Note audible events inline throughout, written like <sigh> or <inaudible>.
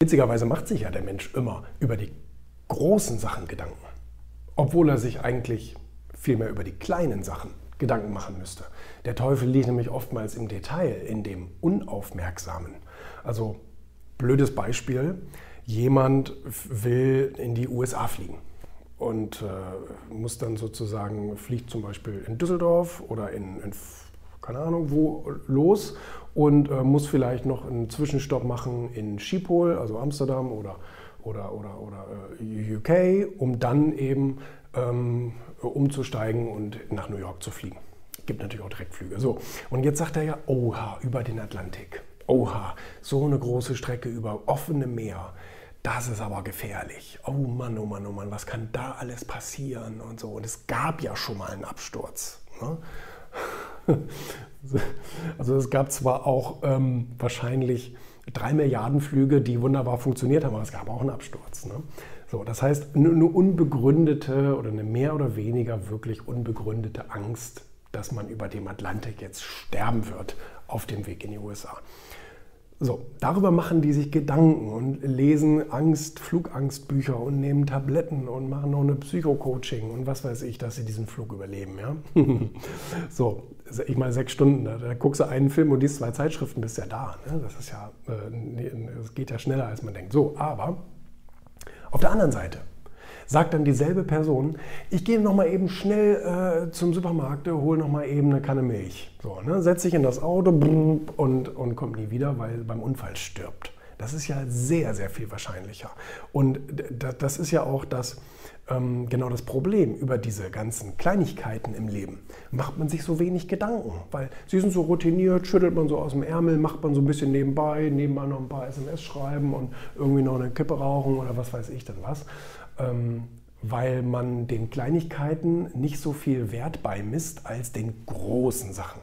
Witzigerweise macht sich ja der Mensch immer über die großen Sachen Gedanken, obwohl er sich eigentlich viel mehr über die kleinen Sachen Gedanken machen müsste. Der Teufel liegt nämlich oftmals im Detail, in dem Unaufmerksamen. Also blödes Beispiel, jemand will in die USA fliegen und äh, muss dann sozusagen, fliegt zum Beispiel in Düsseldorf oder in, in keine Ahnung wo los und äh, muss vielleicht noch einen Zwischenstopp machen in Schiphol, also Amsterdam oder, oder, oder, oder äh, UK, um dann eben ähm, umzusteigen und nach New York zu fliegen. Gibt natürlich auch Direktflüge. So, und jetzt sagt er ja, oha, über den Atlantik. Oha, so eine große Strecke über offene Meer. Das ist aber gefährlich. Oh Mann, oh Mann, oh Mann, was kann da alles passieren und so. Und es gab ja schon mal einen Absturz. Ne? <laughs> Also es gab zwar auch ähm, wahrscheinlich drei Milliarden Flüge, die wunderbar funktioniert haben, aber es gab auch einen Absturz. Ne? So, das heißt, eine unbegründete oder eine mehr oder weniger wirklich unbegründete Angst, dass man über dem Atlantik jetzt sterben wird auf dem Weg in die USA. So, darüber machen die sich Gedanken und lesen Angst, Flugangstbücher und nehmen Tabletten und machen noch eine Psychocoaching und was weiß ich, dass sie diesen Flug überleben. Ja? <laughs> so, ich meine sechs Stunden, da, da, guckst du einen Film und liest zwei Zeitschriften, bist ja da. Ne? Das ist ja, äh, das geht ja schneller als man denkt. So, aber auf der anderen Seite sagt dann dieselbe Person, ich gehe noch mal eben schnell äh, zum Supermarkt, hole noch mal eben eine Kanne Milch. So, ne, setzt sich in das Auto und, und kommt nie wieder, weil beim Unfall stirbt. Das ist ja sehr, sehr viel wahrscheinlicher. Und das ist ja auch das, ähm, genau das Problem über diese ganzen Kleinigkeiten im Leben. Macht man sich so wenig Gedanken, weil sie sind so routiniert, schüttelt man so aus dem Ärmel, macht man so ein bisschen nebenbei, nebenbei noch ein paar SMS schreiben und irgendwie noch eine Kippe rauchen oder was weiß ich denn was. Ähm, weil man den Kleinigkeiten nicht so viel Wert beimisst als den großen Sachen.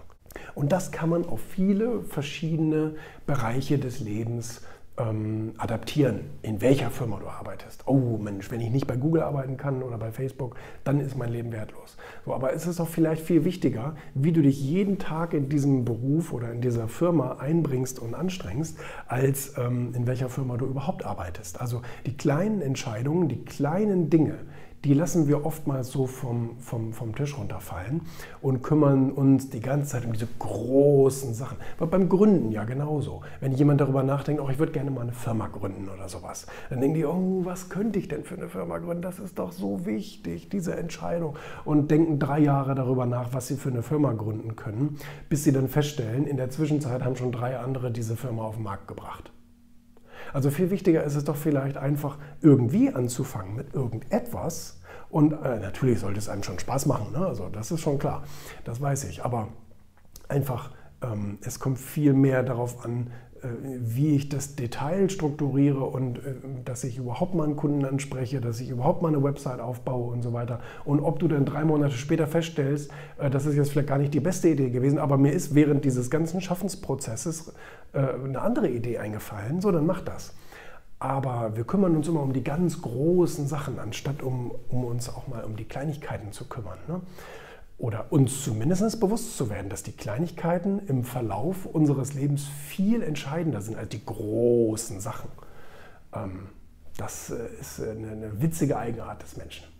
Und das kann man auf viele verschiedene Bereiche des Lebens ähm, adaptieren, in welcher Firma du arbeitest. Oh Mensch, wenn ich nicht bei Google arbeiten kann oder bei Facebook, dann ist mein Leben wertlos. So, aber es ist auch vielleicht viel wichtiger, wie du dich jeden Tag in diesem Beruf oder in dieser Firma einbringst und anstrengst, als ähm, in welcher Firma du überhaupt arbeitest. Also die kleinen Entscheidungen, die kleinen Dinge, die lassen wir oftmals so vom, vom, vom Tisch runterfallen und kümmern uns die ganze Zeit um diese großen Sachen. Aber beim Gründen ja genauso. Wenn jemand darüber nachdenkt, oh, ich würde gerne mal eine Firma gründen oder sowas, dann denken die, oh, was könnte ich denn für eine Firma gründen? Das ist doch so wichtig, diese Entscheidung. Und denken drei Jahre darüber nach, was sie für eine Firma gründen können, bis sie dann feststellen, in der Zwischenzeit haben schon drei andere diese Firma auf den Markt gebracht. Also viel wichtiger ist es doch vielleicht einfach irgendwie anzufangen mit irgendetwas. Und äh, natürlich sollte es einem schon Spaß machen, ne? also das ist schon klar, das weiß ich. Aber einfach, ähm, es kommt viel mehr darauf an, wie ich das Detail strukturiere und äh, dass ich überhaupt mal einen Kunden anspreche, dass ich überhaupt mal eine Website aufbaue und so weiter. Und ob du dann drei Monate später feststellst, äh, das ist jetzt vielleicht gar nicht die beste Idee gewesen, aber mir ist während dieses ganzen Schaffensprozesses eine andere Idee eingefallen, so dann mach das. Aber wir kümmern uns immer um die ganz großen Sachen, anstatt um, um uns auch mal um die Kleinigkeiten zu kümmern. Ne? Oder uns zumindest bewusst zu werden, dass die Kleinigkeiten im Verlauf unseres Lebens viel entscheidender sind als die großen Sachen. Ähm, das äh, ist eine witzige Eigenart des Menschen.